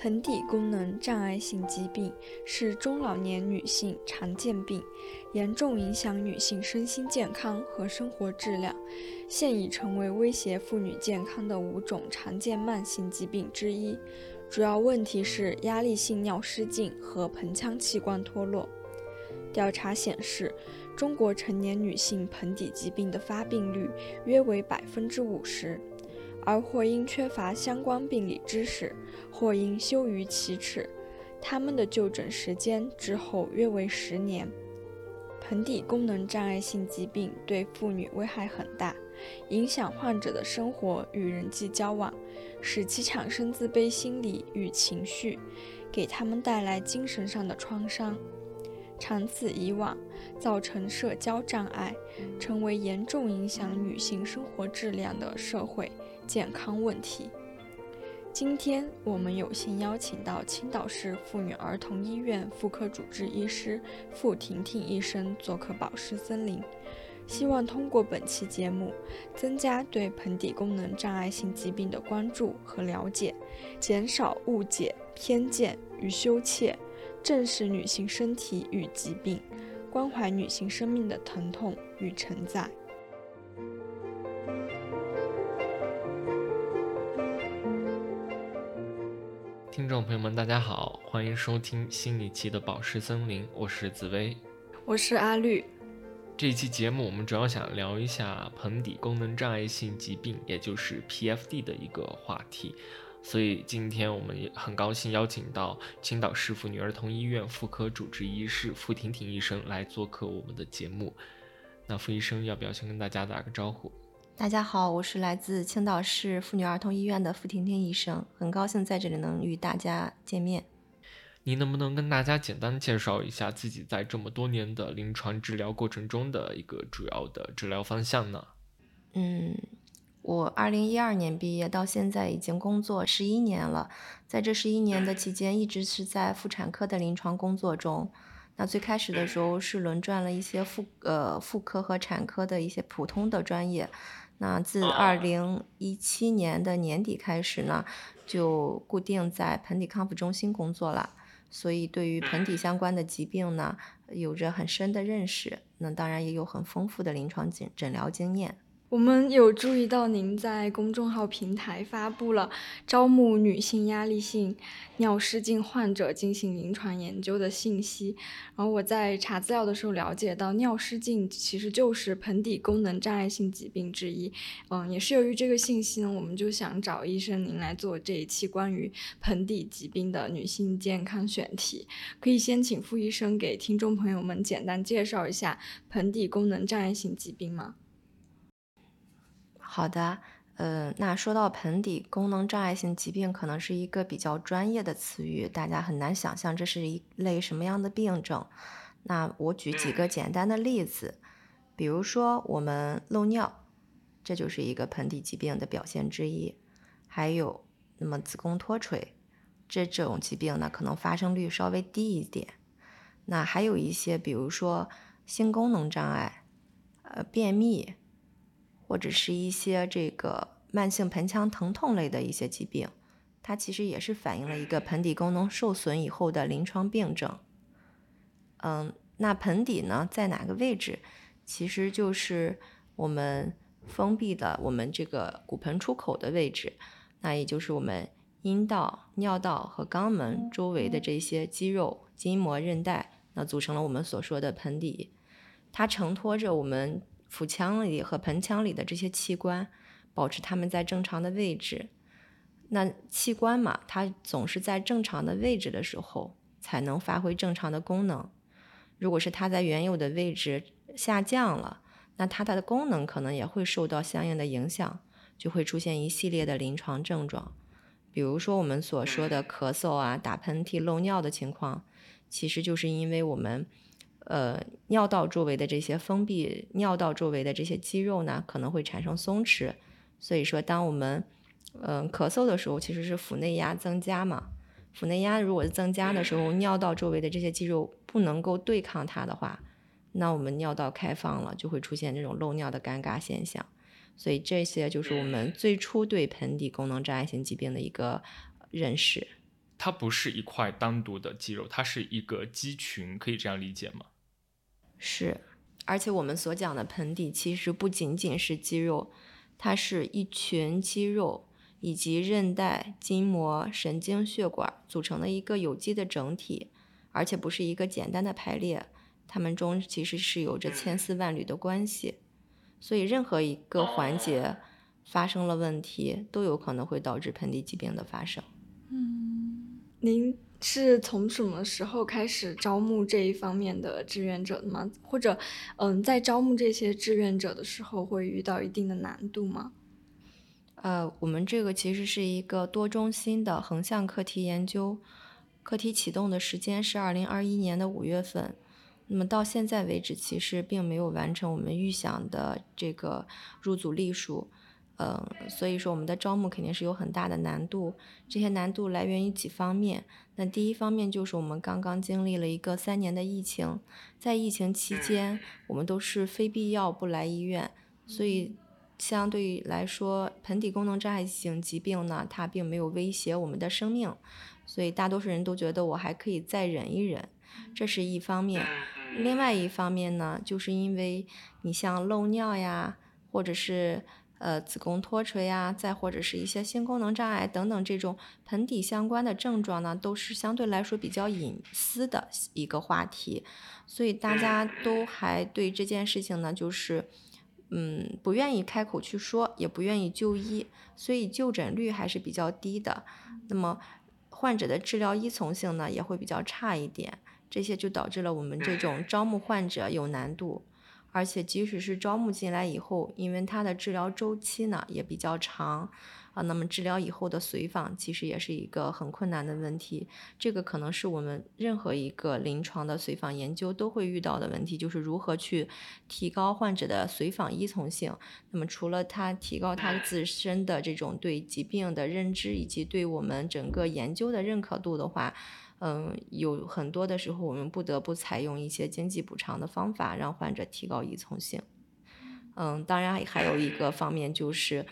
盆底功能障碍性疾病是中老年女性常见病，严重影响女性身心健康和生活质量，现已成为威胁妇女健康的五种常见慢性疾病之一。主要问题是压力性尿失禁和盆腔器官脱落。调查显示，中国成年女性盆底疾病的发病率约为百分之五十。而或因缺乏相关病理知识，或因羞于启齿，他们的就诊时间之后约为十年。盆底功能障碍性疾病对妇女危害很大，影响患者的生活与人际交往，使其产生自卑心理与情绪，给他们带来精神上的创伤。长此以往，造成社交障碍，成为严重影响女性生活质量的社会健康问题。今天我们有幸邀请到青岛市妇女儿童医院妇科主治医师傅婷婷医生做客宝石森林，希望通过本期节目，增加对盆底功能障碍性疾病的关注和了解，减少误解、偏见与羞怯。正视女性身体与疾病，关怀女性生命的疼痛与承载。听众朋友们，大家好，欢迎收听新一期的《宝石森林》，我是紫薇，我是阿绿。这一期节目，我们主要想聊一下盆底功能障碍性疾病，也就是 PFD 的一个话题。所以今天我们也很高兴邀请到青岛市妇女儿童医院妇科主治医师付婷婷医生来做客我们的节目。那付医生要不要先跟大家打个招呼？大家好，我是来自青岛市妇女儿童医院的付婷婷医生，很高兴在这里能与大家见面。您能不能跟大家简单介绍一下自己在这么多年的临床治疗过程中的一个主要的治疗方向呢？嗯。我二零一二年毕业，到现在已经工作十一年了。在这十一年的期间，一直是在妇产科的临床工作中。那最开始的时候是轮转了一些妇呃妇科和产科的一些普通的专业。那自二零一七年的年底开始呢，就固定在盆底康复中心工作了。所以对于盆底相关的疾病呢，有着很深的认识。那当然也有很丰富的临床诊诊疗经验。我们有注意到您在公众号平台发布了招募女性压力性尿失禁患者进行临床研究的信息。然后我在查资料的时候了解到，尿失禁其实就是盆底功能障碍性疾病之一。嗯，也是由于这个信息呢，我们就想找医生您来做这一期关于盆底疾病的女性健康选题。可以先请傅医生给听众朋友们简单介绍一下盆底功能障碍性疾病吗？好的，呃，那说到盆底功能障碍性疾病，可能是一个比较专业的词语，大家很难想象这是一类什么样的病症。那我举几个简单的例子，比如说我们漏尿，这就是一个盆底疾病的表现之一。还有，那么子宫脱垂，这这种疾病呢，可能发生率稍微低一点。那还有一些，比如说性功能障碍，呃，便秘。或者是一些这个慢性盆腔疼痛类的一些疾病，它其实也是反映了一个盆底功能受损以后的临床病症。嗯，那盆底呢在哪个位置？其实就是我们封闭的我们这个骨盆出口的位置，那也就是我们阴道、尿道和肛门周围的这些肌肉、筋膜、韧带，那组成了我们所说的盆底，它承托着我们。腹腔里和盆腔里的这些器官，保持它们在正常的位置。那器官嘛，它总是在正常的位置的时候，才能发挥正常的功能。如果是它在原有的位置下降了，那它的功能可能也会受到相应的影响，就会出现一系列的临床症状。比如说我们所说的咳嗽啊、打喷嚏、漏尿的情况，其实就是因为我们。呃，尿道周围的这些封闭尿道周围的这些肌肉呢，可能会产生松弛。所以说，当我们嗯咳嗽的时候，其实是腹内压增加嘛。腹内压如果增加的时候，尿道周围的这些肌肉不能够对抗它的话，那我们尿道开放了，就会出现这种漏尿的尴尬现象。所以这些就是我们最初对盆底功能障碍性疾病的一个认识。它不是一块单独的肌肉，它是一个肌群，可以这样理解吗？是，而且我们所讲的盆底其实不仅仅是肌肉，它是一群肌肉以及韧带、筋膜、神经、血管组成的一个有机的整体，而且不是一个简单的排列，它们中其实是有着千丝万缕的关系，所以任何一个环节发生了问题，都有可能会导致盆底疾病的发生。嗯，您。是从什么时候开始招募这一方面的志愿者的吗？或者，嗯，在招募这些志愿者的时候会遇到一定的难度吗？呃，我们这个其实是一个多中心的横向课题研究，课题启动的时间是二零二一年的五月份，那么到现在为止，其实并没有完成我们预想的这个入组例数。嗯，所以说我们的招募肯定是有很大的难度，这些难度来源于几方面。那第一方面就是我们刚刚经历了一个三年的疫情，在疫情期间，我们都是非必要不来医院，所以相对于来说，盆底功能障碍性疾病呢，它并没有威胁我们的生命，所以大多数人都觉得我还可以再忍一忍，这是一方面。另外一方面呢，就是因为你像漏尿呀，或者是呃，子宫脱垂啊，再或者是一些性功能障碍等等这种盆底相关的症状呢，都是相对来说比较隐私的一个话题，所以大家都还对这件事情呢，就是嗯，不愿意开口去说，也不愿意就医，所以就诊率还是比较低的。那么患者的治疗依从性呢，也会比较差一点，这些就导致了我们这种招募患者有难度。而且，即使是招募进来以后，因为它的治疗周期呢也比较长，啊，那么治疗以后的随访其实也是一个很困难的问题。这个可能是我们任何一个临床的随访研究都会遇到的问题，就是如何去提高患者的随访依从性。那么，除了他提高他自身的这种对疾病的认知，以及对我们整个研究的认可度的话。嗯，有很多的时候，我们不得不采用一些经济补偿的方法，让患者提高依从性。嗯，当然还有一个方面就是，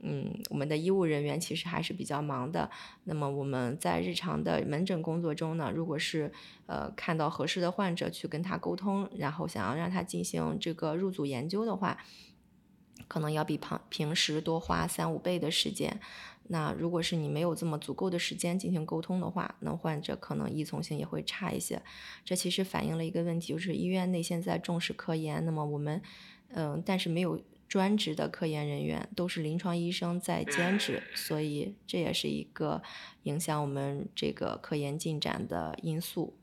嗯，我们的医务人员其实还是比较忙的。那么我们在日常的门诊工作中呢，如果是呃看到合适的患者去跟他沟通，然后想要让他进行这个入组研究的话，可能要比旁平时多花三五倍的时间。那如果是你没有这么足够的时间进行沟通的话，那患者可能依从性也会差一些。这其实反映了一个问题，就是医院内现在重视科研，那么我们，嗯，但是没有专职的科研人员，都是临床医生在兼职，所以这也是一个影响我们这个科研进展的因素。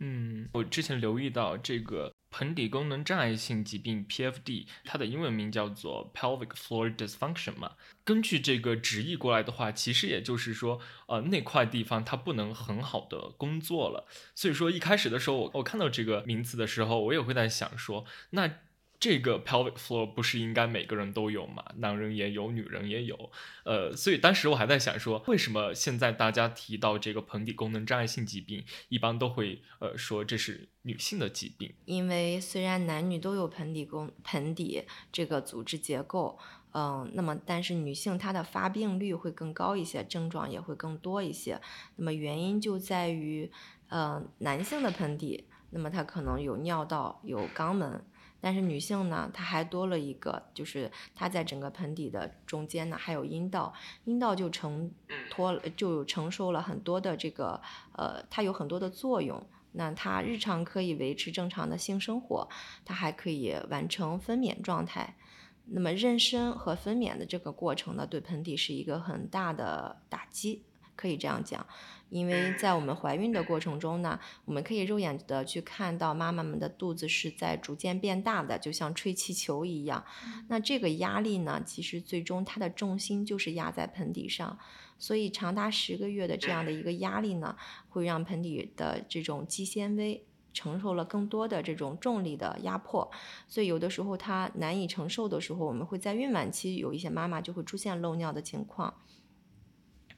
嗯，我之前留意到这个。盆底功能障碍性疾病 （PFD），它的英文名叫做 pelvic floor dysfunction 嘛。根据这个直译过来的话，其实也就是说，呃，那块地方它不能很好的工作了。所以说，一开始的时候，我我看到这个名词的时候，我也会在想说，那。这个 pelvic floor 不是应该每个人都有吗？男人也有，女人也有。呃，所以当时我还在想说，为什么现在大家提到这个盆底功能障碍性疾病，一般都会呃说这是女性的疾病？因为虽然男女都有盆底功盆底这个组织结构，嗯，那么但是女性她的发病率会更高一些，症状也会更多一些。那么原因就在于，呃，男性的盆底，那么它可能有尿道，有肛门。但是女性呢，她还多了一个，就是她在整个盆底的中间呢，还有阴道，阴道就承托就承受了很多的这个，呃，它有很多的作用。那它日常可以维持正常的性生活，它还可以完成分娩状态。那么妊娠和分娩的这个过程呢，对盆底是一个很大的打击，可以这样讲。因为在我们怀孕的过程中呢，我们可以肉眼的去看到妈妈们的肚子是在逐渐变大的，就像吹气球一样。那这个压力呢，其实最终它的重心就是压在盆底上，所以长达十个月的这样的一个压力呢，会让盆底的这种肌纤维承受了更多的这种重力的压迫，所以有的时候它难以承受的时候，我们会在孕晚期有一些妈妈就会出现漏尿的情况。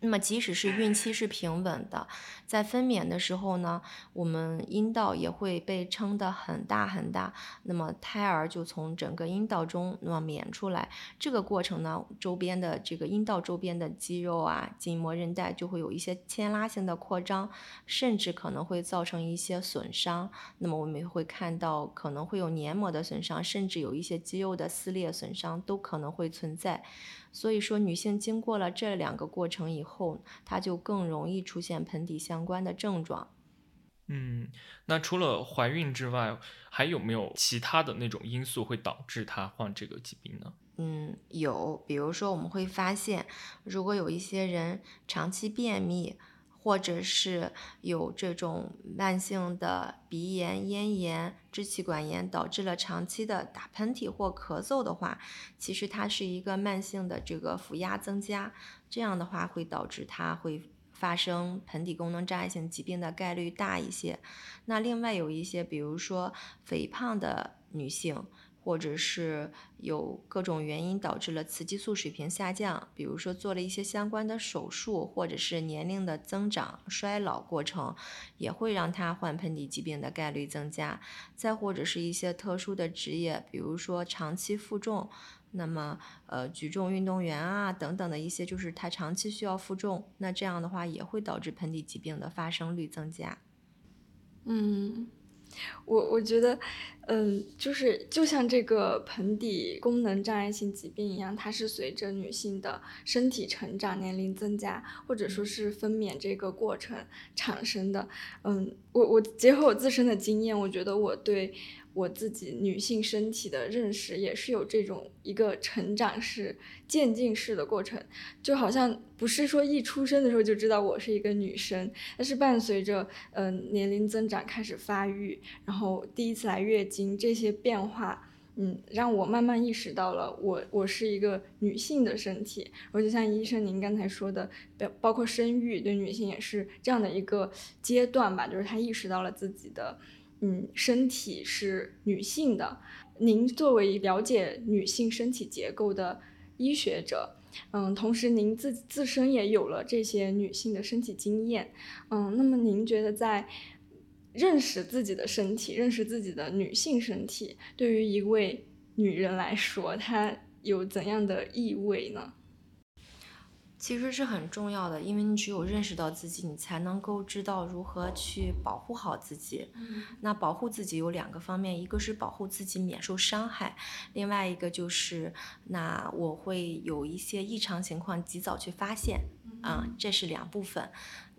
那么，即使是孕期是平稳的，在分娩的时候呢，我们阴道也会被撑得很大很大，那么胎儿就从整个阴道中那么娩出来。这个过程呢，周边的这个阴道周边的肌肉啊、筋膜、韧带就会有一些牵拉性的扩张，甚至可能会造成一些损伤。那么我们会看到可能会有黏膜的损伤，甚至有一些肌肉的撕裂损伤都可能会存在。所以说，女性经过了这两个过程以后，她就更容易出现盆底相关的症状。嗯，那除了怀孕之外，还有没有其他的那种因素会导致她患这个疾病呢？嗯，有，比如说我们会发现，如果有一些人长期便秘。或者是有这种慢性的鼻炎、咽炎、支气管炎，导致了长期的打喷嚏或咳嗽的话，其实它是一个慢性的这个腹压增加，这样的话会导致它会发生盆底功能障碍性疾病的概率大一些。那另外有一些，比如说肥胖的女性。或者是有各种原因导致了雌激素水平下降，比如说做了一些相关的手术，或者是年龄的增长、衰老过程，也会让他患盆底疾病的概率增加。再或者是一些特殊的职业，比如说长期负重，那么呃举重运动员啊等等的一些，就是他长期需要负重，那这样的话也会导致盆底疾病的发生率增加。嗯。我我觉得，嗯，就是就像这个盆底功能障碍性疾病一样，它是随着女性的身体成长、年龄增加，或者说是分娩这个过程产生的。嗯，我我结合我自身的经验，我觉得我对。我自己女性身体的认识也是有这种一个成长式、渐进式的过程，就好像不是说一出生的时候就知道我是一个女生，但是伴随着嗯年龄增长开始发育，然后第一次来月经这些变化，嗯，让我慢慢意识到了我我是一个女性的身体。而就像医生您刚才说的，包包括生育对女性也是这样的一个阶段吧，就是她意识到了自己的。嗯，身体是女性的。您作为了解女性身体结构的医学者，嗯，同时您自自身也有了这些女性的身体经验，嗯，那么您觉得在认识自己的身体、认识自己的女性身体，对于一位女人来说，它有怎样的意味呢？其实是很重要的，因为你只有认识到自己，你才能够知道如何去保护好自己。那保护自己有两个方面，一个是保护自己免受伤害，另外一个就是那我会有一些异常情况及早去发现。啊，这是两部分。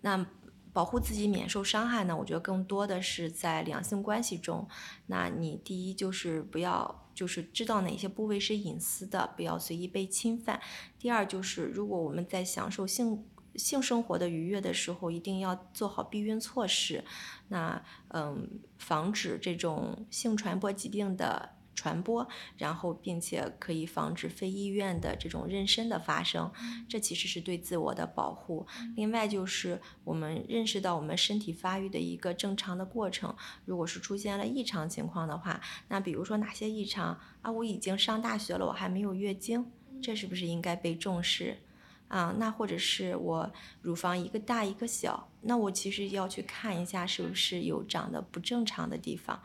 那保护自己免受伤害呢？我觉得更多的是在两性关系中。那你第一就是不要。就是知道哪些部位是隐私的，不要随意被侵犯。第二就是，如果我们在享受性性生活的愉悦的时候，一定要做好避孕措施。那嗯，防止这种性传播疾病的。传播，然后并且可以防止非意愿的这种妊娠的发生，这其实是对自我的保护。另外就是我们认识到我们身体发育的一个正常的过程，如果是出现了异常情况的话，那比如说哪些异常啊？我已经上大学了，我还没有月经，这是不是应该被重视啊？那或者是我乳房一个大一个小，那我其实要去看一下是不是有长得不正常的地方。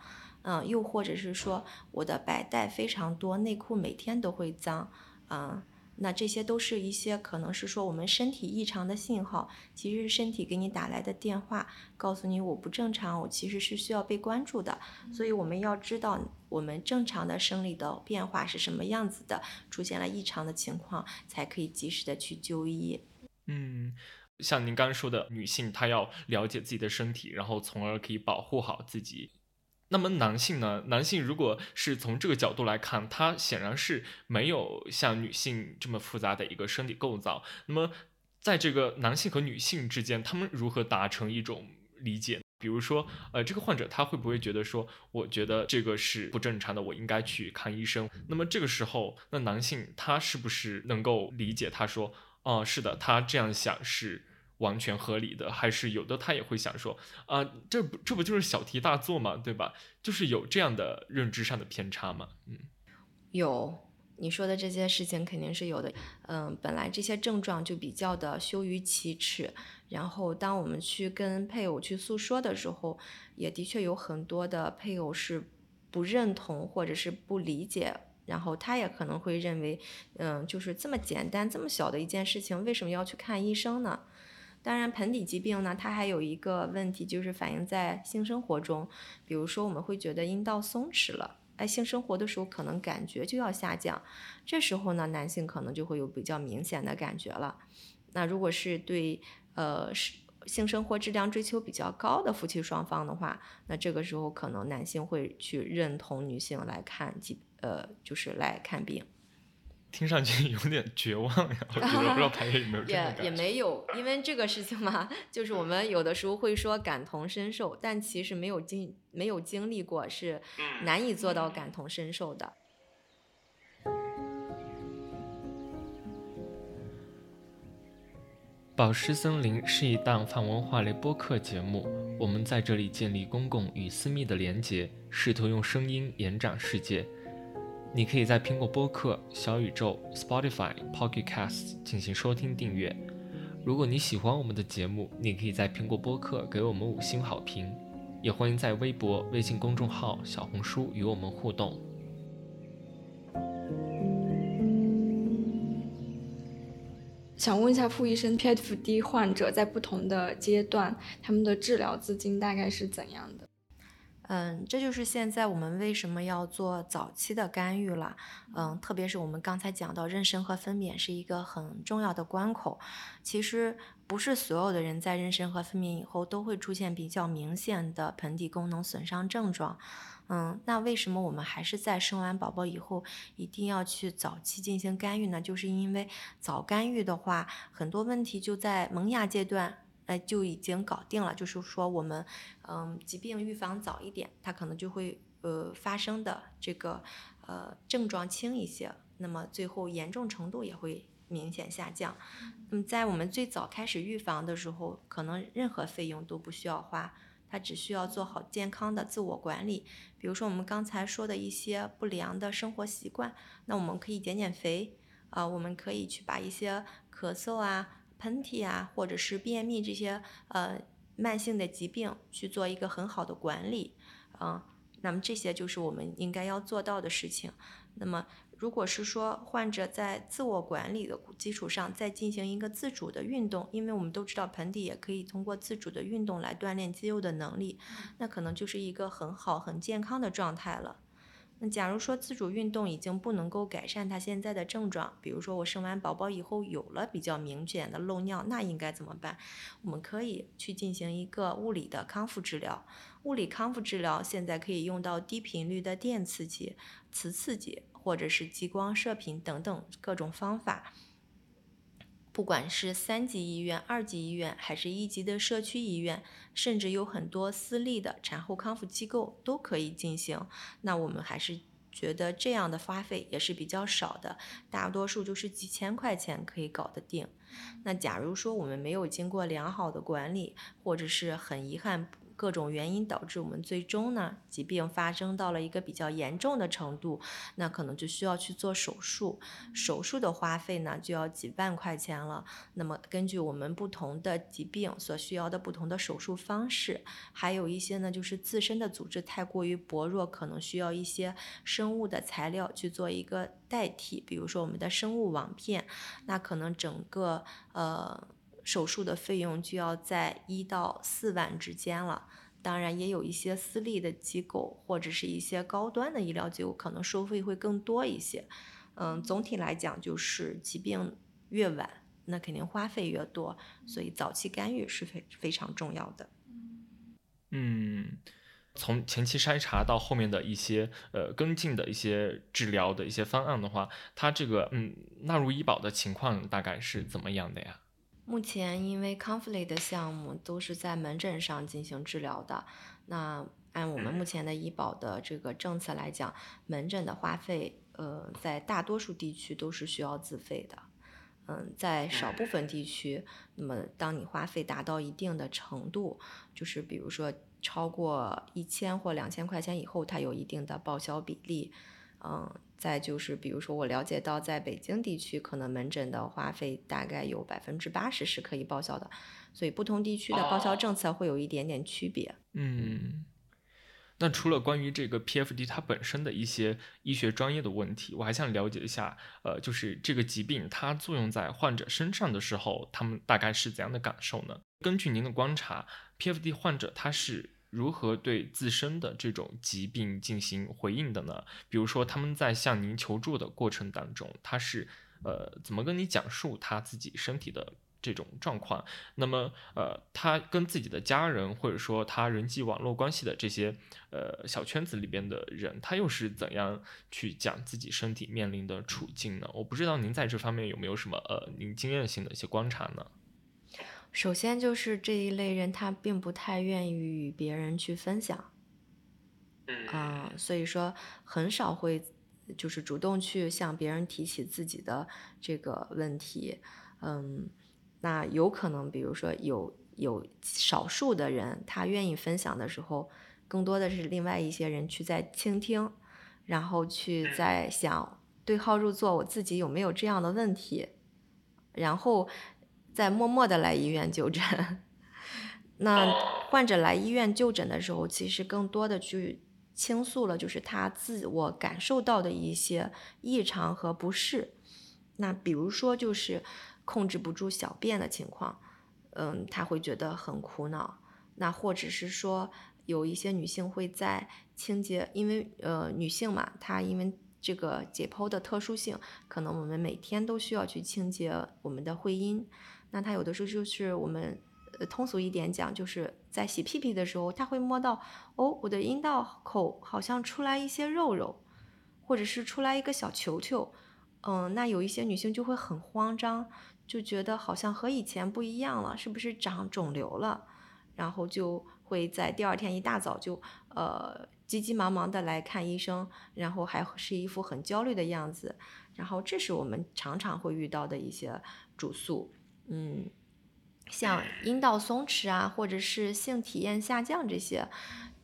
嗯，又或者是说我的白带非常多，内裤每天都会脏，嗯，那这些都是一些可能是说我们身体异常的信号，其实是身体给你打来的电话，告诉你我不正常，我其实是需要被关注的，所以我们要知道我们正常的生理的变化是什么样子的，出现了异常的情况，才可以及时的去就医。嗯，像您刚刚说的，女性她要了解自己的身体，然后从而可以保护好自己。那么男性呢？男性如果是从这个角度来看，他显然是没有像女性这么复杂的一个生理构造。那么，在这个男性和女性之间，他们如何达成一种理解？比如说，呃，这个患者他会不会觉得说，我觉得这个是不正常的，我应该去看医生？那么这个时候，那男性他是不是能够理解？他说，哦，是的，他这样想是。完全合理的，还是有的，他也会想说，啊，这不这不就是小题大做嘛，对吧？就是有这样的认知上的偏差嘛，嗯，有，你说的这些事情肯定是有的。嗯，本来这些症状就比较的羞于启齿，然后当我们去跟配偶去诉说的时候，也的确有很多的配偶是不认同或者是不理解，然后他也可能会认为，嗯，就是这么简单这么小的一件事情，为什么要去看医生呢？当然，盆底疾病呢，它还有一个问题，就是反映在性生活中，比如说我们会觉得阴道松弛了，哎，性生活的时候可能感觉就要下降，这时候呢，男性可能就会有比较明显的感觉了。那如果是对呃性生活质量追求比较高的夫妻双方的话，那这个时候可能男性会去认同女性来看疾呃，就是来看病。听上去 有点绝望呀，我觉得不知道排有没有这也也没有，因为这个事情嘛，就是我们有的时候会说感同身受，但其实没有经没有经历过是难以做到感同身受的。宝石森林是一档泛文化类播客节目，我们在这里建立公共与私密的连结，试图用声音延展世界。你可以在苹果播客、小宇宙、Spotify、Pocket Casts 进行收听订阅。如果你喜欢我们的节目，你可以在苹果播客给我们五星好评，也欢迎在微博、微信公众号、小红书与我们互动。想问一下傅医生，PFD 患者在不同的阶段，他们的治疗资金大概是怎样的？嗯，这就是现在我们为什么要做早期的干预了。嗯，特别是我们刚才讲到，妊娠和分娩是一个很重要的关口。其实不是所有的人在妊娠和分娩以后都会出现比较明显的盆底功能损伤症状。嗯，那为什么我们还是在生完宝宝以后一定要去早期进行干预呢？就是因为早干预的话，很多问题就在萌芽阶段。哎，就已经搞定了。就是说，我们，嗯，疾病预防早一点，它可能就会，呃，发生的这个，呃，症状轻一些，那么最后严重程度也会明显下降。那么在我们最早开始预防的时候，可能任何费用都不需要花，它只需要做好健康的自我管理。比如说我们刚才说的一些不良的生活习惯，那我们可以减减肥，啊，我们可以去把一些咳嗽啊。喷嚏啊，或者是便秘这些呃慢性的疾病去做一个很好的管理，啊，那么这些就是我们应该要做到的事情。那么如果是说患者在自我管理的基础上再进行一个自主的运动，因为我们都知道盆底也可以通过自主的运动来锻炼肌肉的能力，那可能就是一个很好很健康的状态了。那假如说自主运动已经不能够改善他现在的症状，比如说我生完宝宝以后有了比较明显的漏尿，那应该怎么办？我们可以去进行一个物理的康复治疗。物理康复治疗现在可以用到低频率的电刺激、磁刺激，或者是激光射频等等各种方法。不管是三级医院、二级医院，还是一级的社区医院，甚至有很多私立的产后康复机构都可以进行。那我们还是觉得这样的花费也是比较少的，大多数就是几千块钱可以搞得定。那假如说我们没有经过良好的管理，或者是很遗憾。各种原因导致我们最终呢，疾病发生到了一个比较严重的程度，那可能就需要去做手术。手术的花费呢，就要几万块钱了。那么根据我们不同的疾病所需要的不同的手术方式，还有一些呢，就是自身的组织太过于薄弱，可能需要一些生物的材料去做一个代替，比如说我们的生物网片，那可能整个呃。手术的费用就要在一到四万之间了，当然也有一些私立的机构或者是一些高端的医疗机构，可能收费会更多一些。嗯，总体来讲就是疾病越晚，那肯定花费越多，所以早期干预是非非常重要的。嗯，从前期筛查到后面的一些呃跟进的一些治疗的一些方案的话，它这个嗯纳入医保的情况大概是怎么样的呀？目前因为康复类的项目都是在门诊上进行治疗的，那按我们目前的医保的这个政策来讲，门诊的花费，呃，在大多数地区都是需要自费的。嗯，在少部分地区，那么当你花费达到一定的程度，就是比如说超过一千或两千块钱以后，它有一定的报销比例。嗯，再就是比如说我了解到在北京地区，可能门诊的花费大概有百分之八十是可以报销的，所以不同地区的报销政策会有一点点区别。嗯。那除了关于这个 PFD 它本身的一些医学专业的问题，我还想了解一下，呃，就是这个疾病它作用在患者身上的时候，他们大概是怎样的感受呢？根据您的观察，PFD 患者他是如何对自身的这种疾病进行回应的呢？比如说他们在向您求助的过程当中，他是呃怎么跟你讲述他自己身体的？这种状况，那么呃，他跟自己的家人或者说他人际网络关系的这些呃小圈子里边的人，他又是怎样去讲自己身体面临的处境呢？我不知道您在这方面有没有什么呃您经验性的一些观察呢？首先就是这一类人，他并不太愿意与别人去分享，嗯，所以说很少会就是主动去向别人提起自己的这个问题，嗯。那有可能，比如说有有少数的人，他愿意分享的时候，更多的是另外一些人去在倾听，然后去在想对号入座，我自己有没有这样的问题，然后再默默的来医院就诊。那患者来医院就诊的时候，其实更多的去倾诉了，就是他自我感受到的一些异常和不适。那比如说就是。控制不住小便的情况，嗯，他会觉得很苦恼。那或者是说，有一些女性会在清洁，因为呃，女性嘛，她因为这个解剖的特殊性，可能我们每天都需要去清洁我们的会阴。那她有的时候就是我们呃通俗一点讲，就是在洗屁屁的时候，她会摸到哦，我的阴道口好像出来一些肉肉，或者是出来一个小球球。嗯，那有一些女性就会很慌张。就觉得好像和以前不一样了，是不是长肿瘤了？然后就会在第二天一大早就呃急急忙忙的来看医生，然后还是一副很焦虑的样子。然后这是我们常常会遇到的一些主诉，嗯，像阴道松弛啊，或者是性体验下降这些。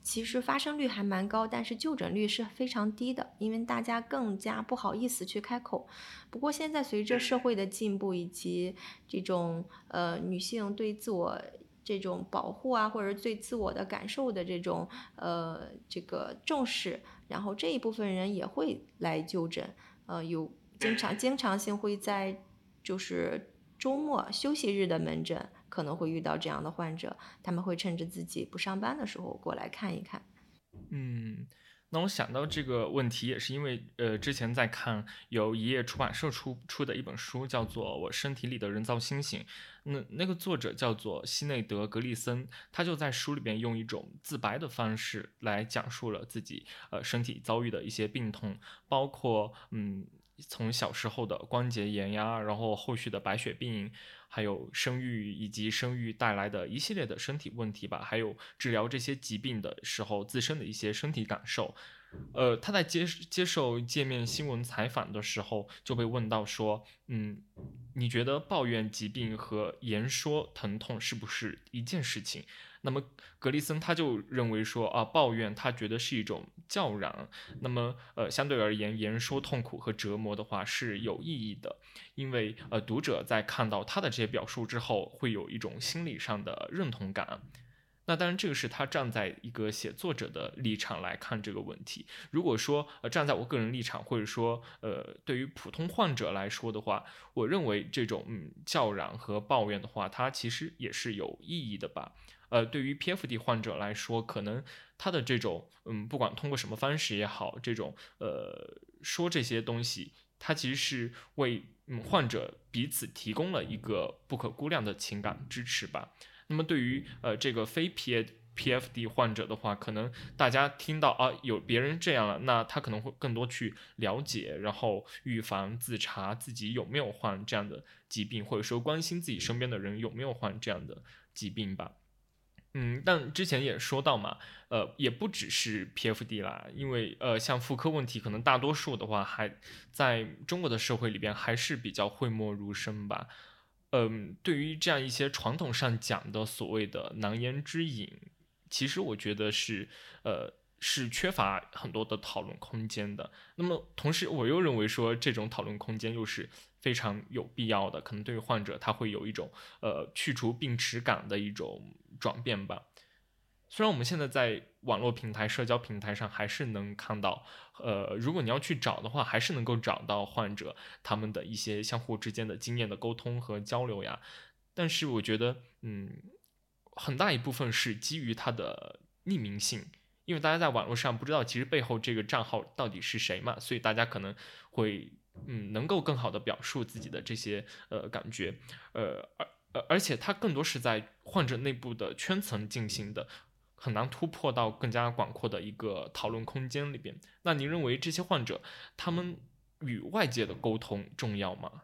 其实发生率还蛮高，但是就诊率是非常低的，因为大家更加不好意思去开口。不过现在随着社会的进步以及这种呃女性对自我这种保护啊，或者对自我的感受的这种呃这个重视，然后这一部分人也会来就诊，呃有经常经常性会在就是周末休息日的门诊。可能会遇到这样的患者，他们会趁着自己不上班的时候过来看一看。嗯，那我想到这个问题也是因为，呃，之前在看由一页出版社出出的一本书，叫做《我身体里的人造星星》。那那个作者叫做西内德·格利森，他就在书里边用一种自白的方式来讲述了自己呃身体遭遇的一些病痛，包括嗯从小时候的关节炎呀，然后后续的白血病。还有生育以及生育带来的一系列的身体问题吧，还有治疗这些疾病的时候自身的一些身体感受。呃，他在接接受界面新闻采访的时候就被问到说，嗯，你觉得抱怨疾病和言说疼痛是不是一件事情？那么格里森他就认为说啊，抱怨他觉得是一种叫嚷。那么呃，相对而言，言说痛苦和折磨的话是有意义的，因为呃，读者在看到他的这些表述之后，会有一种心理上的认同感。那当然，这个是他站在一个写作者的立场来看这个问题。如果说呃，站在我个人立场，或者说呃，对于普通患者来说的话，我认为这种嗯叫嚷和抱怨的话，它其实也是有意义的吧。呃，对于 PFD 患者来说，可能他的这种，嗯，不管通过什么方式也好，这种呃说这些东西，他其实是为嗯患者彼此提供了一个不可估量的情感支持吧。那么对于呃这个非 P PFD 患者的话，可能大家听到啊有别人这样了，那他可能会更多去了解，然后预防自查自己有没有患这样的疾病，或者说关心自己身边的人有没有患这样的疾病吧。嗯，但之前也说到嘛，呃，也不只是 PFD 啦，因为呃，像妇科问题，可能大多数的话还在中国的社会里边还是比较讳莫如深吧。嗯，对于这样一些传统上讲的所谓的难言之隐，其实我觉得是呃是缺乏很多的讨论空间的。那么同时，我又认为说这种讨论空间又是非常有必要的，可能对于患者他会有一种呃去除病耻感的一种转变吧。虽然我们现在在网络平台、社交平台上还是能看到，呃，如果你要去找的话，还是能够找到患者他们的一些相互之间的经验的沟通和交流呀。但是我觉得，嗯，很大一部分是基于它的匿名性。因为大家在网络上不知道其实背后这个账号到底是谁嘛，所以大家可能会嗯能够更好的表述自己的这些呃感觉，呃而而而且它更多是在患者内部的圈层进行的，很难突破到更加广阔的一个讨论空间里边。那您认为这些患者他们与外界的沟通重要吗？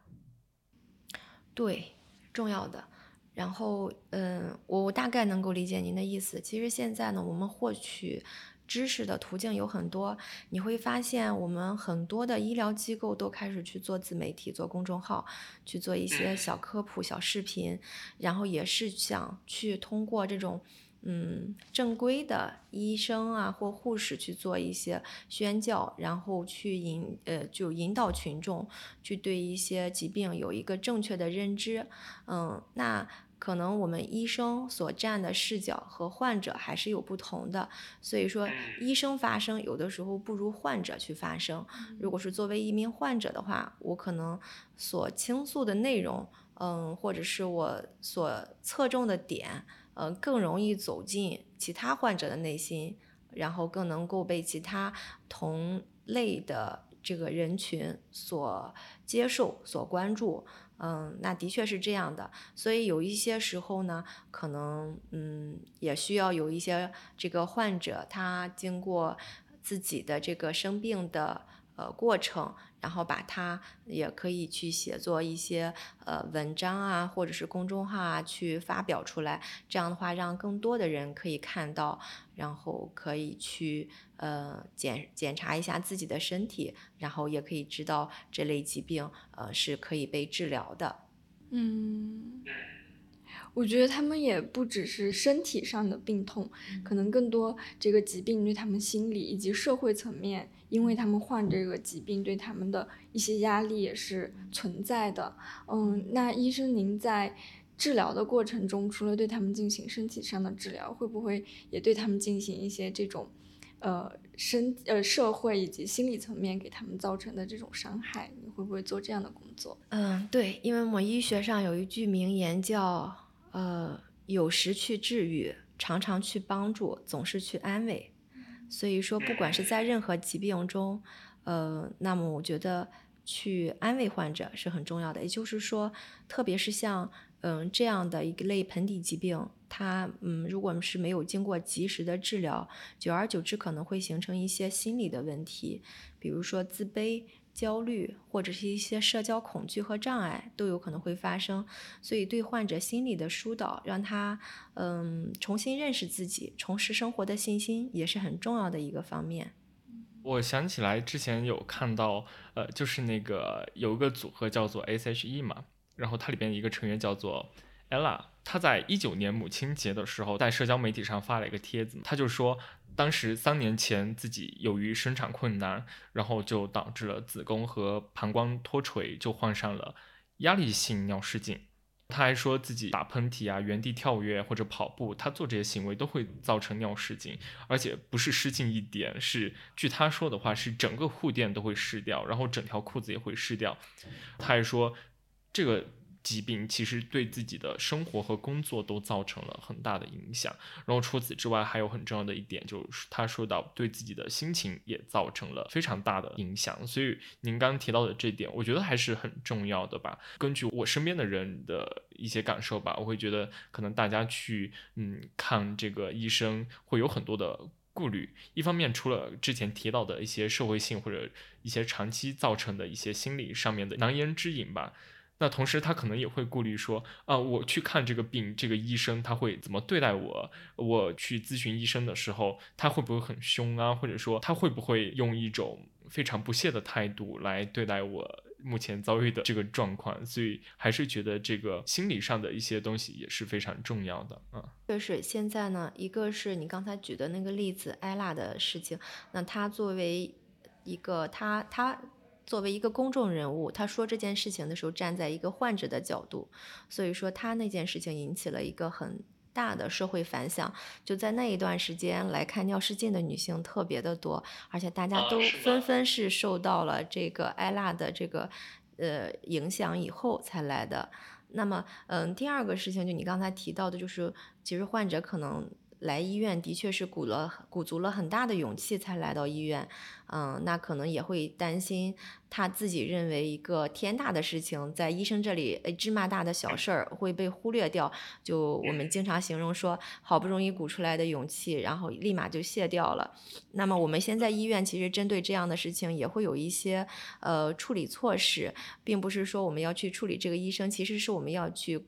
对，重要的。然后，嗯，我我大概能够理解您的意思。其实现在呢，我们获取知识的途径有很多。你会发现，我们很多的医疗机构都开始去做自媒体、做公众号，去做一些小科普、小视频，然后也是想去通过这种。嗯，正规的医生啊或护士去做一些宣教，然后去引呃就引导群众去对一些疾病有一个正确的认知。嗯，那可能我们医生所站的视角和患者还是有不同的，所以说医生发声有的时候不如患者去发声。如果是作为一名患者的话，我可能所倾诉的内容，嗯，或者是我所侧重的点。呃，更容易走进其他患者的内心，然后更能够被其他同类的这个人群所接受、所关注。嗯，那的确是这样的。所以有一些时候呢，可能嗯，也需要有一些这个患者，他经过自己的这个生病的呃过程。然后把它也可以去写作一些呃文章啊，或者是公众号啊，去发表出来。这样的话，让更多的人可以看到，然后可以去呃检检查一下自己的身体，然后也可以知道这类疾病呃是可以被治疗的。嗯。我觉得他们也不只是身体上的病痛，可能更多这个疾病对他们心理以及社会层面，因为他们患这个疾病，对他们的一些压力也是存在的。嗯，那医生您在治疗的过程中，除了对他们进行身体上的治疗，会不会也对他们进行一些这种，呃，身呃社会以及心理层面给他们造成的这种伤害？你会不会做这样的工作？嗯，对，因为我们医学上有一句名言叫。呃，有时去治愈，常常去帮助，总是去安慰。所以说，不管是在任何疾病中，呃，那么我觉得去安慰患者是很重要的。也就是说，特别是像嗯这样的一类盆底疾病，它嗯如果是没有经过及时的治疗，久而久之可能会形成一些心理的问题，比如说自卑。焦虑或者是一些社交恐惧和障碍都有可能会发生，所以对患者心理的疏导，让他嗯重新认识自己、重拾生活的信心，也是很重要的一个方面。我想起来之前有看到，呃，就是那个有一个组合叫做 S.H.E 嘛，然后它里边一个成员叫做 Ella，他在一九年母亲节的时候在社交媒体上发了一个帖子，他就说。当时三年前自己由于生产困难，然后就导致了子宫和膀胱脱垂，就患上了压力性尿失禁。他还说自己打喷嚏啊、原地跳跃或者跑步，他做这些行为都会造成尿失禁，而且不是失禁一点，是据他说的话是整个护垫都会湿掉，然后整条裤子也会湿掉。他还说这个。疾病其实对自己的生活和工作都造成了很大的影响，然后除此之外，还有很重要的一点就是他说到对自己的心情也造成了非常大的影响。所以您刚刚提到的这点，我觉得还是很重要的吧。根据我身边的人的一些感受吧，我会觉得可能大家去嗯看这个医生会有很多的顾虑。一方面，除了之前提到的一些社会性或者一些长期造成的一些心理上面的难言之隐吧。那同时，他可能也会顾虑说，啊，我去看这个病，这个医生他会怎么对待我？我去咨询医生的时候，他会不会很凶啊？或者说，他会不会用一种非常不屑的态度来对待我目前遭遇的这个状况，所以还是觉得这个心理上的一些东西也是非常重要的啊。就是现在呢，一个是你刚才举的那个例子，艾拉的事情，那他作为一个他他作为一个公众人物，他说这件事情的时候，站在一个患者的角度，所以说他那件事情引起了一个很。大的社会反响，就在那一段时间来看尿失禁的女性特别的多，而且大家都纷纷是受到了这个艾拉的这个呃影响以后才来的。那么，嗯，第二个事情就你刚才提到的，就是其实患者可能。来医院的确是鼓了鼓足了很大的勇气才来到医院，嗯，那可能也会担心他自己认为一个天大的事情，在医生这里芝麻大的小事儿会被忽略掉。就我们经常形容说，好不容易鼓出来的勇气，然后立马就卸掉了。那么我们现在医院其实针对这样的事情也会有一些呃处理措施，并不是说我们要去处理这个医生，其实是我们要去。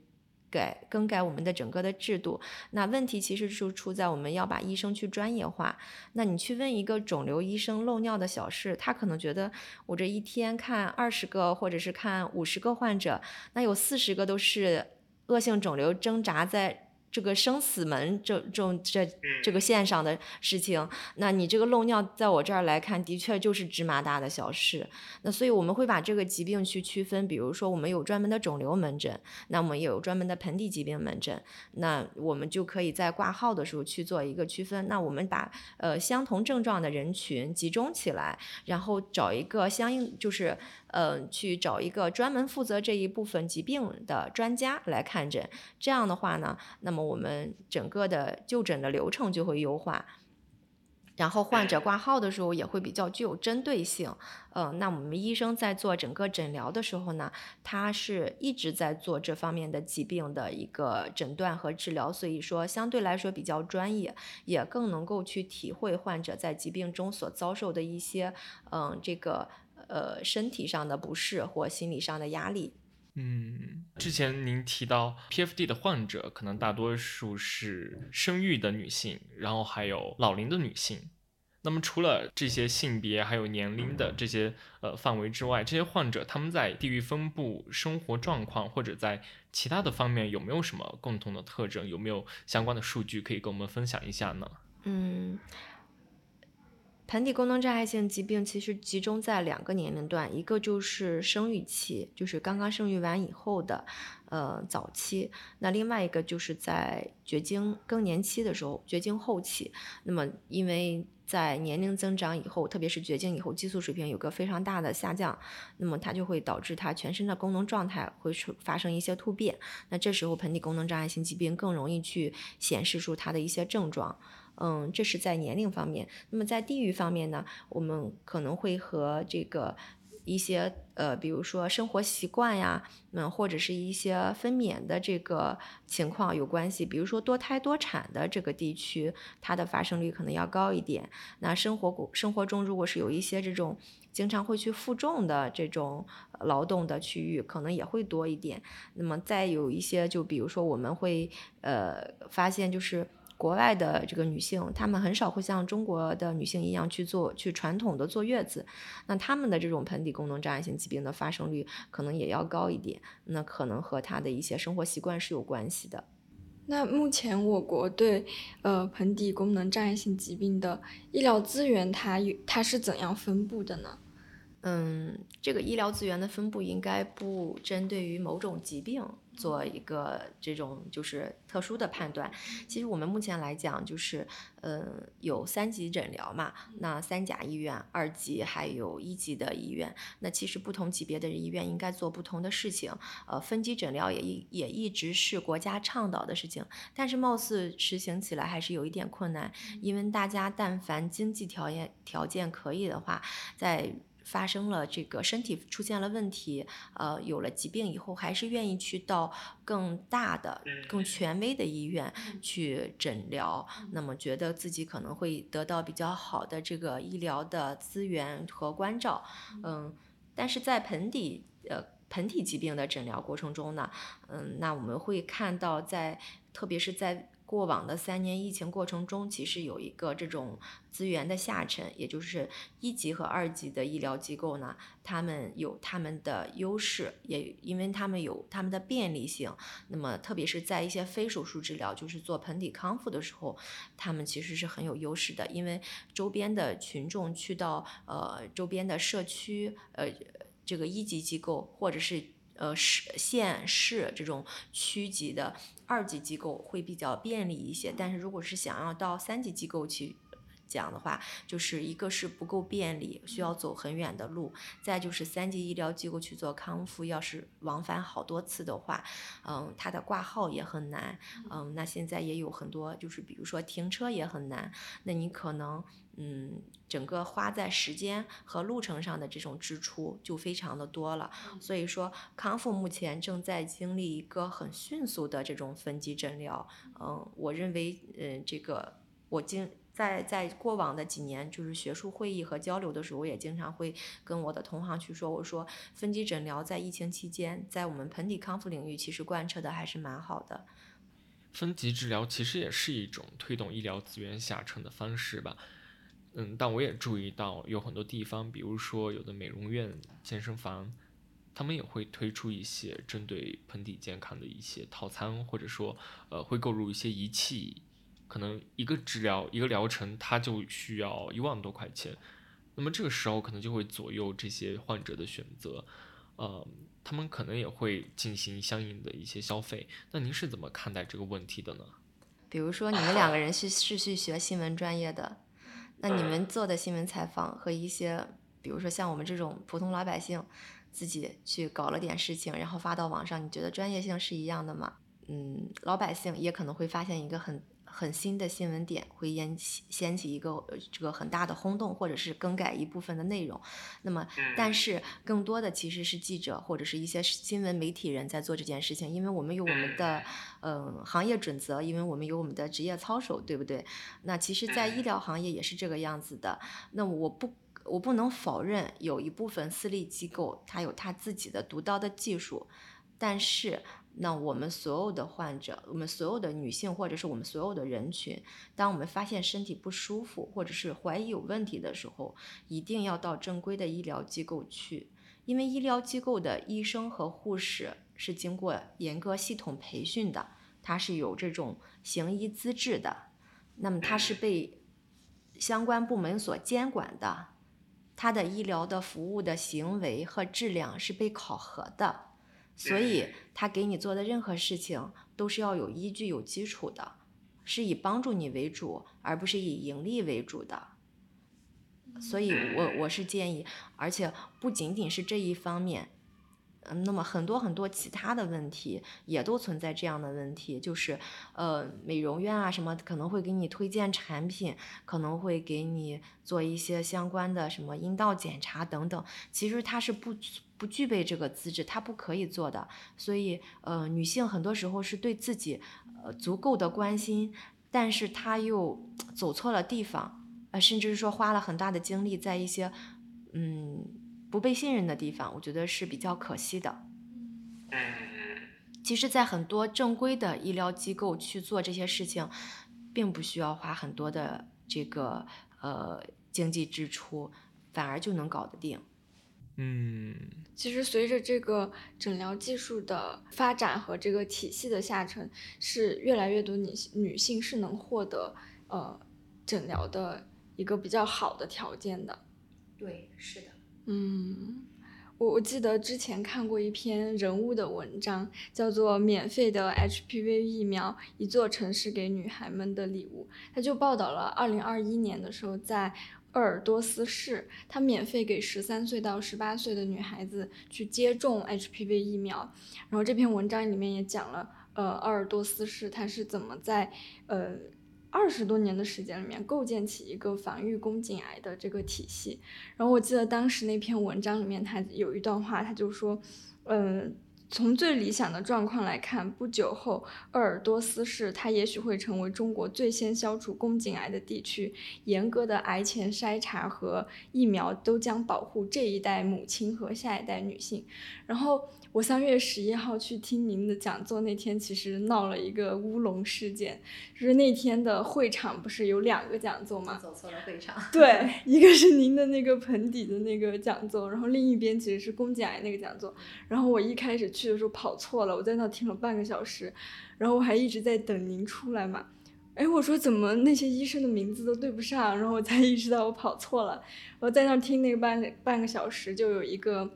改更改我们的整个的制度，那问题其实就出在我们要把医生去专业化。那你去问一个肿瘤医生漏尿的小事，他可能觉得我这一天看二十个或者是看五十个患者，那有四十个都是恶性肿瘤挣扎在。这个生死门这这这这个线上的事情，那你这个漏尿在我这儿来看，的确就是芝麻大的小事。那所以我们会把这个疾病去区分，比如说我们有专门的肿瘤门诊，那我们也有专门的盆底疾病门诊，那我们就可以在挂号的时候去做一个区分。那我们把呃相同症状的人群集中起来，然后找一个相应就是。呃，去找一个专门负责这一部分疾病的专家来看诊，这样的话呢，那么我们整个的就诊的流程就会优化，然后患者挂号的时候也会比较具有针对性。呃，那我们医生在做整个诊疗的时候呢，他是一直在做这方面的疾病的一个诊断和治疗，所以说相对来说比较专业，也更能够去体会患者在疾病中所遭受的一些，嗯，这个。呃，身体上的不适或心理上的压力。嗯，之前您提到 PFD 的患者可能大多数是生育的女性，然后还有老龄的女性。那么除了这些性别还有年龄的这些呃范围之外，这些患者他们在地域分布、生活状况或者在其他的方面有没有什么共同的特征？有没有相关的数据可以跟我们分享一下呢？嗯。盆底功能障碍性疾病其实集中在两个年龄段，一个就是生育期，就是刚刚生育完以后的，呃早期；那另外一个就是在绝经更年期的时候，绝经后期。那么因为在年龄增长以后，特别是绝经以后，激素水平有个非常大的下降，那么它就会导致它全身的功能状态会出发生一些突变。那这时候盆底功能障碍性疾病更容易去显示出它的一些症状。嗯，这是在年龄方面。那么在地域方面呢，我们可能会和这个一些呃，比如说生活习惯呀，嗯，或者是一些分娩的这个情况有关系。比如说多胎多产的这个地区，它的发生率可能要高一点。那生活生活中如果是有一些这种经常会去负重的这种劳动的区域，可能也会多一点。那么再有一些，就比如说我们会呃发现就是。国外的这个女性，她们很少会像中国的女性一样去做去传统的坐月子，那她们的这种盆底功能障碍性疾病的发生率可能也要高一点，那可能和她的一些生活习惯是有关系的。那目前我国对呃盆底功能障碍性疾病的医疗资源，它有它是怎样分布的呢？嗯，这个医疗资源的分布应该不针对于某种疾病。做一个这种就是特殊的判断，其实我们目前来讲就是，呃，有三级诊疗嘛，那三甲医院、二级还有一级的医院，那其实不同级别的医院应该做不同的事情，呃，分级诊疗也一也一直是国家倡导的事情，但是貌似实行起来还是有一点困难，因为大家但凡经济条件条件可以的话，在发生了这个身体出现了问题，呃，有了疾病以后，还是愿意去到更大的、更权威的医院去诊疗。那么觉得自己可能会得到比较好的这个医疗的资源和关照。嗯，但是在盆底呃盆底疾病的诊疗过程中呢，嗯，那我们会看到在特别是在过往的三年疫情过程中，其实有一个这种资源的下沉，也就是一级和二级的医疗机构呢，他们有他们的优势，也因为他们有他们的便利性。那么，特别是在一些非手术治疗，就是做盆底康复的时候，他们其实是很有优势的，因为周边的群众去到呃周边的社区呃这个一级机构或者是。呃，市县市这种区级的二级机构会比较便利一些，但是如果是想要到三级机构去讲的话，就是一个是不够便利，需要走很远的路；再就是三级医疗机构去做康复，要是往返好多次的话，嗯，它的挂号也很难，嗯，那现在也有很多，就是比如说停车也很难，那你可能。嗯，整个花在时间和路程上的这种支出就非常的多了，所以说康复目前正在经历一个很迅速的这种分级诊疗。嗯，我认为，嗯，这个我经在在过往的几年，就是学术会议和交流的时候，我也经常会跟我的同行去说，我说分级诊疗在疫情期间，在我们盆底康复领域其实贯彻的还是蛮好的。分级治疗其实也是一种推动医疗资源下沉的方式吧。嗯，但我也注意到有很多地方，比如说有的美容院、健身房，他们也会推出一些针对盆底健康的一些套餐，或者说，呃，会购入一些仪器，可能一个治疗一个疗程，它就需要一万多块钱。那么这个时候可能就会左右这些患者的选择，呃，他们可能也会进行相应的一些消费。那您是怎么看待这个问题的呢？比如说，你们两个人是是去学新闻专业的。那你们做的新闻采访和一些，比如说像我们这种普通老百姓，自己去搞了点事情，然后发到网上，你觉得专业性是一样的吗？嗯，老百姓也可能会发现一个很。很新的新闻点会掀起掀起一个这个很大的轰动，或者是更改一部分的内容。那么，但是更多的其实是记者或者是一些新闻媒体人在做这件事情，因为我们有我们的嗯行业准则，因为我们有我们的职业操守，对不对？那其实，在医疗行业也是这个样子的。那我不我不能否认有一部分私立机构它有它自己的独到的技术，但是。那我们所有的患者，我们所有的女性，或者是我们所有的人群，当我们发现身体不舒服，或者是怀疑有问题的时候，一定要到正规的医疗机构去，因为医疗机构的医生和护士是经过严格系统培训的，他是有这种行医资质的，那么他是被相关部门所监管的，他的医疗的服务的行为和质量是被考核的。所以，他给你做的任何事情都是要有依据、有基础的，是以帮助你为主，而不是以盈利为主的。所以，我我是建议，而且不仅仅是这一方面。嗯，那么很多很多其他的问题也都存在这样的问题，就是呃，美容院啊什么可能会给你推荐产品，可能会给你做一些相关的什么阴道检查等等，其实它是不不具备这个资质，它不可以做的。所以呃，女性很多时候是对自己呃足够的关心，但是她又走错了地方，呃，甚至是说花了很大的精力在一些嗯。不被信任的地方，我觉得是比较可惜的。嗯其实，在很多正规的医疗机构去做这些事情，并不需要花很多的这个呃经济支出，反而就能搞得定。嗯，其实随着这个诊疗技术的发展和这个体系的下沉，是越来越多女女性是能获得呃诊疗的一个比较好的条件的。对，是的。嗯，我我记得之前看过一篇人物的文章，叫做《免费的 HPV 疫苗：一座城市给女孩们的礼物》。他就报道了二零二一年的时候，在鄂尔多斯市，他免费给十三岁到十八岁的女孩子去接种 HPV 疫苗。然后这篇文章里面也讲了，呃，鄂尔多斯市它是怎么在呃。二十多年的时间里面，构建起一个防御宫颈癌的这个体系。然后我记得当时那篇文章里面，他有一段话，他就说，嗯，从最理想的状况来看，不久后，鄂尔多斯市它也许会成为中国最先消除宫颈癌的地区。严格的癌前筛查和疫苗都将保护这一代母亲和下一代女性。然后。我三月十一号去听您的讲座那天，其实闹了一个乌龙事件，就是那天的会场不是有两个讲座吗？走错了会场。对，一个是您的那个盆底的那个讲座，然后另一边其实是宫颈癌那个讲座。然后我一开始去去的时候跑错了，我在那听了半个小时，然后我还一直在等您出来嘛。哎，我说怎么那些医生的名字都对不上，然后我才意识到我跑错了。我在那听那个半半个小时，就有一个。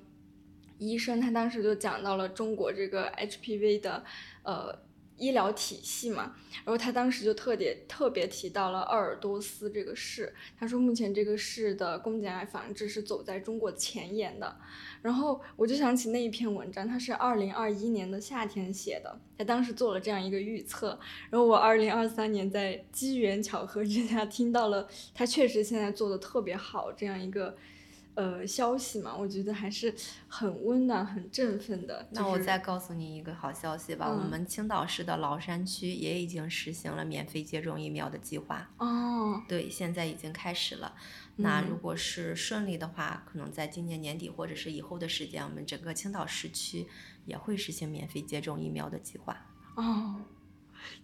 医生他当时就讲到了中国这个 HPV 的呃医疗体系嘛，然后他当时就特别特别提到了鄂尔多斯这个市，他说目前这个市的宫颈癌防治是走在中国前沿的，然后我就想起那一篇文章，他是二零二一年的夏天写的，他当时做了这样一个预测，然后我二零二三年在机缘巧合之下听到了他确实现在做的特别好这样一个。呃，消息嘛，我觉得还是很温暖、很振奋的。那我再告诉你一个好消息吧，我们青岛市的崂山区也已经实行了免费接种疫苗的计划。哦，对，现在已经开始了。那如果是顺利的话，可能在今年年底或者是以后的时间，我们整个青岛市区也会实行免费接种疫苗的计划。哦，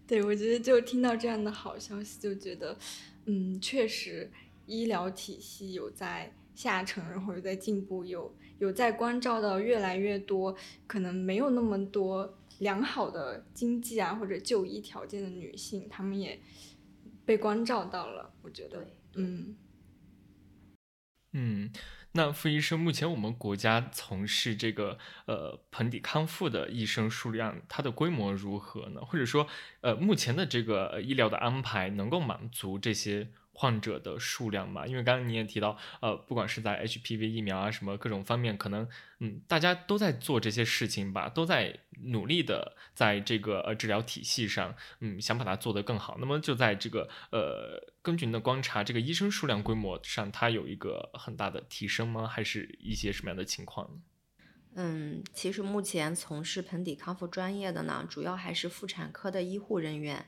对，我觉得就听到这样的好消息，就觉得，嗯，确实医疗体系有在。下沉，然后又在进步，有有在关照到越来越多可能没有那么多良好的经济啊或者就医条件的女性，她们也被关照到了。我觉得，嗯嗯，那傅医生，目前我们国家从事这个呃盆底康复的医生数量，它的规模如何呢？或者说，呃，目前的这个医疗的安排能够满足这些？患者的数量嘛，因为刚刚你也提到，呃，不管是在 HPV 疫苗啊，什么各种方面，可能，嗯，大家都在做这些事情吧，都在努力的在这个呃治疗体系上，嗯，想把它做得更好。那么就在这个呃，根据您的观察，这个医生数量规模上，它有一个很大的提升吗？还是一些什么样的情况呢？嗯，其实目前从事盆底康复专业的呢，主要还是妇产科的医护人员，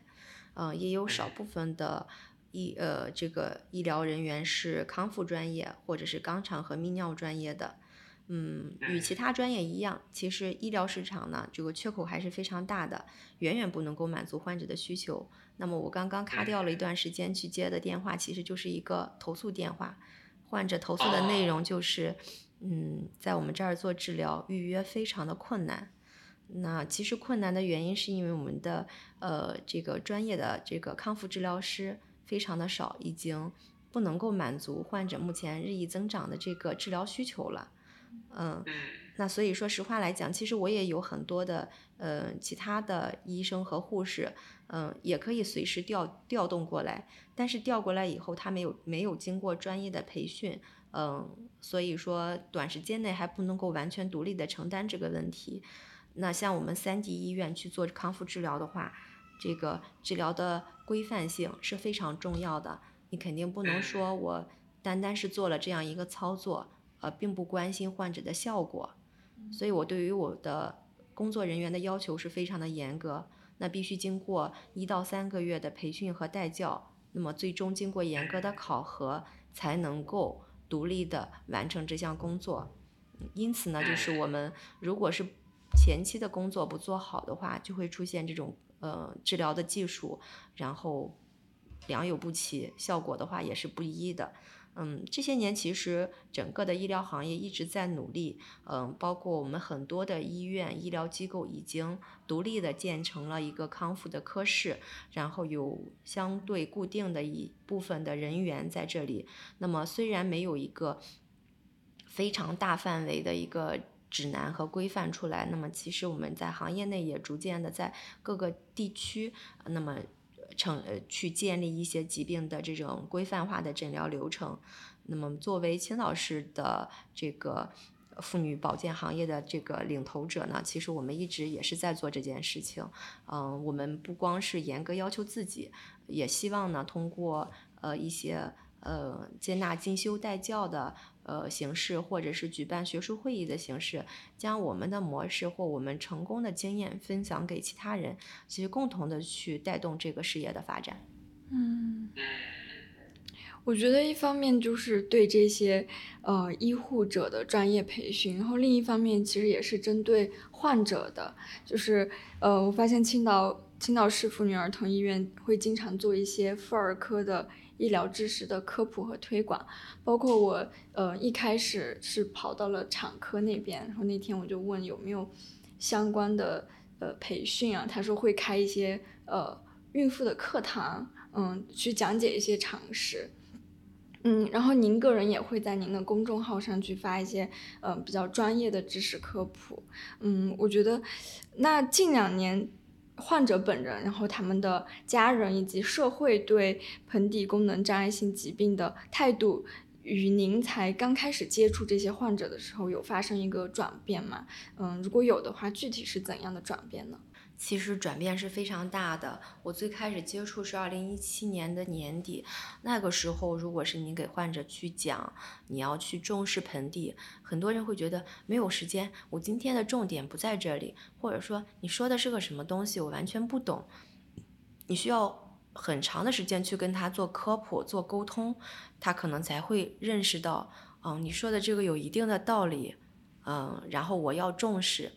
嗯，也有少部分的。医呃，这个医疗人员是康复专业或者是肛肠和泌尿专业的，嗯，与其他专业一样，其实医疗市场呢，这个缺口还是非常大的，远远不能够满足患者的需求。那么我刚刚卡掉了一段时间去接的电话，其实就是一个投诉电话，患者投诉的内容就是，嗯，在我们这儿做治疗预约非常的困难。那其实困难的原因是因为我们的呃这个专业的这个康复治疗师。非常的少，已经不能够满足患者目前日益增长的这个治疗需求了。嗯，那所以说实话来讲，其实我也有很多的呃其他的医生和护士，嗯，也可以随时调调动过来，但是调过来以后，他没有没有经过专业的培训，嗯，所以说短时间内还不能够完全独立的承担这个问题。那像我们三级医院去做康复治疗的话，这个治疗的规范性是非常重要的，你肯定不能说我单单是做了这样一个操作，呃，并不关心患者的效果，所以我对于我的工作人员的要求是非常的严格，那必须经过一到三个月的培训和带教，那么最终经过严格的考核，才能够独立的完成这项工作。因此呢，就是我们如果是前期的工作不做好的话，就会出现这种。呃，治疗的技术，然后良莠不齐，效果的话也是不一的。嗯，这些年其实整个的医疗行业一直在努力，嗯，包括我们很多的医院、医疗机构已经独立的建成了一个康复的科室，然后有相对固定的一部分的人员在这里。那么虽然没有一个非常大范围的一个。指南和规范出来，那么其实我们在行业内也逐渐的在各个地区，那么成呃去建立一些疾病的这种规范化的诊疗流程。那么作为青岛市的这个妇女保健行业的这个领头者呢，其实我们一直也是在做这件事情。嗯，我们不光是严格要求自己，也希望呢通过呃一些呃接纳进修带教的呃形式，或者是举办学术会议的形式，将我们的模式或我们成功的经验分享给其他人，其实共同的去带动这个事业的发展。嗯。我觉得一方面就是对这些呃医护者的专业培训，然后另一方面其实也是针对患者的，就是呃我发现青岛青岛市妇女儿童医院会经常做一些妇儿科的医疗知识的科普和推广，包括我呃一开始是跑到了产科那边，然后那天我就问有没有相关的呃培训啊，他说会开一些呃孕妇的课堂，嗯，去讲解一些常识。嗯，然后您个人也会在您的公众号上去发一些，嗯，比较专业的知识科普。嗯，我觉得，那近两年，患者本人，然后他们的家人以及社会对盆底功能障碍性疾病的态度，与您才刚开始接触这些患者的时候有发生一个转变吗？嗯，如果有的话，具体是怎样的转变呢？其实转变是非常大的。我最开始接触是二零一七年的年底，那个时候，如果是你给患者去讲，你要去重视盆底，很多人会觉得没有时间。我今天的重点不在这里，或者说你说的是个什么东西，我完全不懂。你需要很长的时间去跟他做科普、做沟通，他可能才会认识到，嗯，你说的这个有一定的道理，嗯，然后我要重视。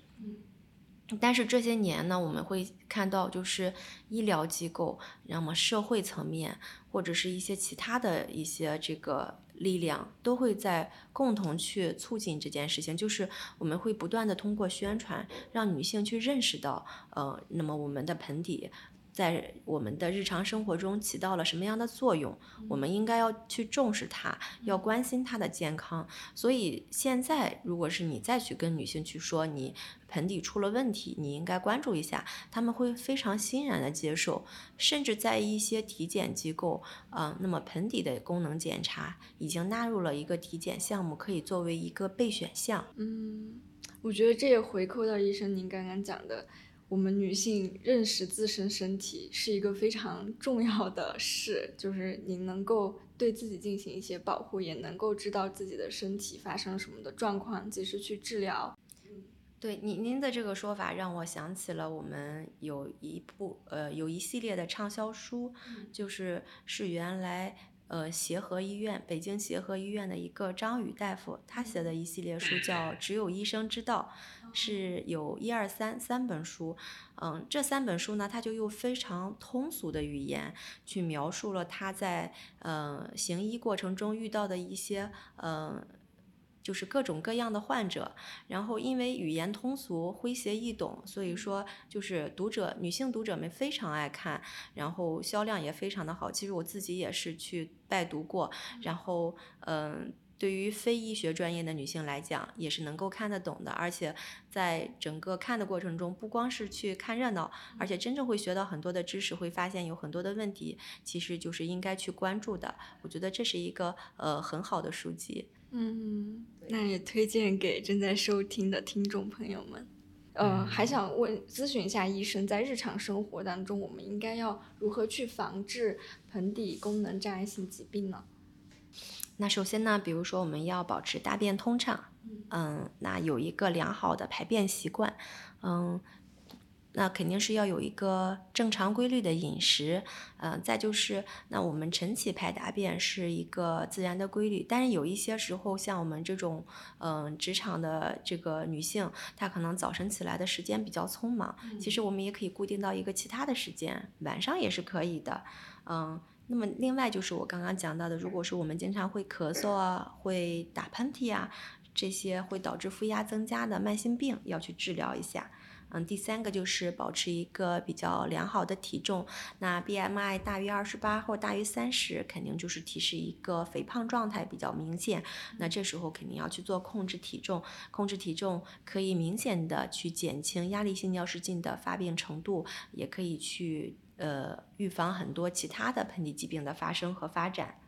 但是这些年呢，我们会看到，就是医疗机构，那么社会层面，或者是一些其他的一些这个力量，都会在共同去促进这件事情。就是我们会不断的通过宣传，让女性去认识到，呃，那么我们的盆底。在我们的日常生活中起到了什么样的作用？我们应该要去重视它，要关心它的健康。所以现在，如果是你再去跟女性去说你盆底出了问题，你应该关注一下，他们会非常欣然的接受。甚至在一些体检机构，啊，那么盆底的功能检查已经纳入了一个体检项目，可以作为一个备选项。嗯，我觉得这也回扣到医生您刚刚讲的。我们女性认识自身身体是一个非常重要的事，就是你能够对自己进行一些保护，也能够知道自己的身体发生什么的状况，及时去治疗。对您您的这个说法让我想起了我们有一部呃有一系列的畅销书，就是是原来。呃，协和医院，北京协和医院的一个张宇大夫，他写的一系列书叫《只有医生知道》，是有一二三三本书。嗯，这三本书呢，他就用非常通俗的语言去描述了他在嗯行医过程中遇到的一些嗯。就是各种各样的患者，然后因为语言通俗、诙谐易懂，所以说就是读者女性读者们非常爱看，然后销量也非常的好。其实我自己也是去拜读过，然后嗯，对于非医学专业的女性来讲，也是能够看得懂的。而且在整个看的过程中，不光是去看热闹，而且真正会学到很多的知识，会发现有很多的问题，其实就是应该去关注的。我觉得这是一个呃很好的书籍。嗯，那也推荐给正在收听的听众朋友们。呃，还想问咨询一下医生，在日常生活当中，我们应该要如何去防治盆底功能障碍性疾病呢？那首先呢，比如说我们要保持大便通畅，嗯，那有一个良好的排便习惯，嗯。那肯定是要有一个正常规律的饮食，嗯，再就是，那我们晨起排大便是一个自然的规律，但是有一些时候，像我们这种，嗯，职场的这个女性，她可能早晨起来的时间比较匆忙，其实我们也可以固定到一个其他的时间，晚上也是可以的，嗯，那么另外就是我刚刚讲到的，如果是我们经常会咳嗽啊，会打喷嚏啊，这些会导致负压增加的慢性病，要去治疗一下。嗯，第三个就是保持一个比较良好的体重，那 BMI 大于二十八或大于三十，肯定就是提示一个肥胖状态比较明显。那这时候肯定要去做控制体重，控制体重可以明显的去减轻压力性尿失禁的发病程度，也可以去呃预防很多其他的盆底疾病的发生和发展。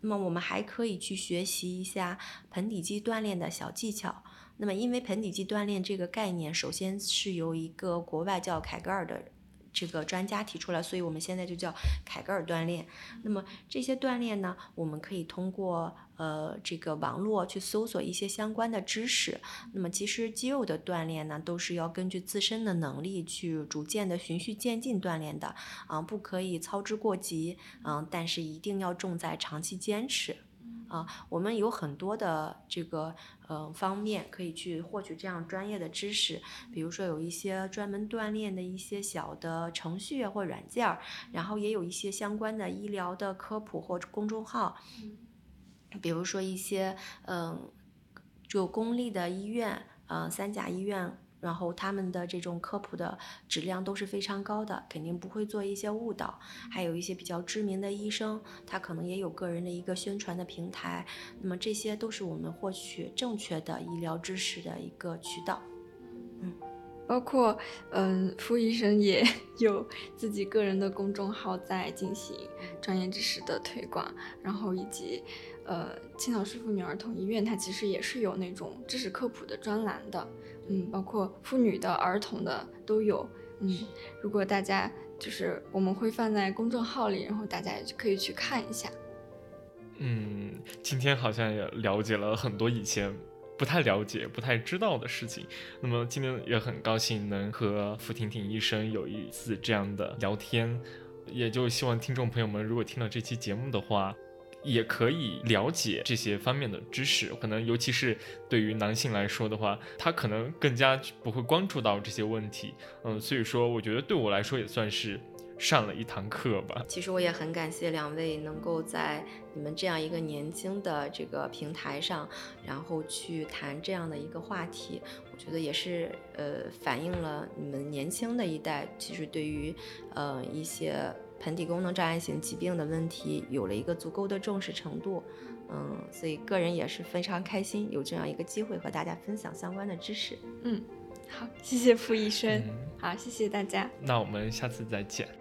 那么我们还可以去学习一下盆底肌锻炼的小技巧。那么，因为盆底肌锻炼这个概念，首先是由一个国外叫凯格尔的这个专家提出来，所以我们现在就叫凯格尔锻炼。那么这些锻炼呢，我们可以通过呃这个网络去搜索一些相关的知识。那么其实肌肉的锻炼呢，都是要根据自身的能力去逐渐的循序渐进锻炼的啊，不可以操之过急，嗯，但是一定要重在长期坚持。啊，我们有很多的这个呃方面可以去获取这样专业的知识，比如说有一些专门锻炼的一些小的程序或软件儿，然后也有一些相关的医疗的科普或者公众号，比如说一些嗯，就公立的医院，嗯，三甲医院。然后他们的这种科普的质量都是非常高的，肯定不会做一些误导。还有一些比较知名的医生，他可能也有个人的一个宣传的平台。那么这些都是我们获取正确的医疗知识的一个渠道。嗯，包括嗯，傅医生也 有自己个人的公众号在进行专业知识的推广，然后以及呃，青岛市妇女儿童医院它其实也是有那种知识科普的专栏的。嗯，包括妇女的、儿童的都有。嗯，如果大家就是我们会放在公众号里，然后大家也可以去看一下。嗯，今天好像也了解了很多以前不太了解、不太知道的事情。那么今天也很高兴能和付婷婷医生有一次这样的聊天，也就希望听众朋友们如果听了这期节目的话。也可以了解这些方面的知识，可能尤其是对于男性来说的话，他可能更加不会关注到这些问题。嗯，所以说我觉得对我来说也算是上了一堂课吧。其实我也很感谢两位能够在你们这样一个年轻的这个平台上，然后去谈这样的一个话题。我觉得也是呃反映了你们年轻的一代其实对于呃一些。盆底功能障碍性疾病的问题有了一个足够的重视程度，嗯，所以个人也是非常开心有这样一个机会和大家分享相关的知识。嗯，好，谢谢傅医生，好，谢谢大家，那我们下次再见。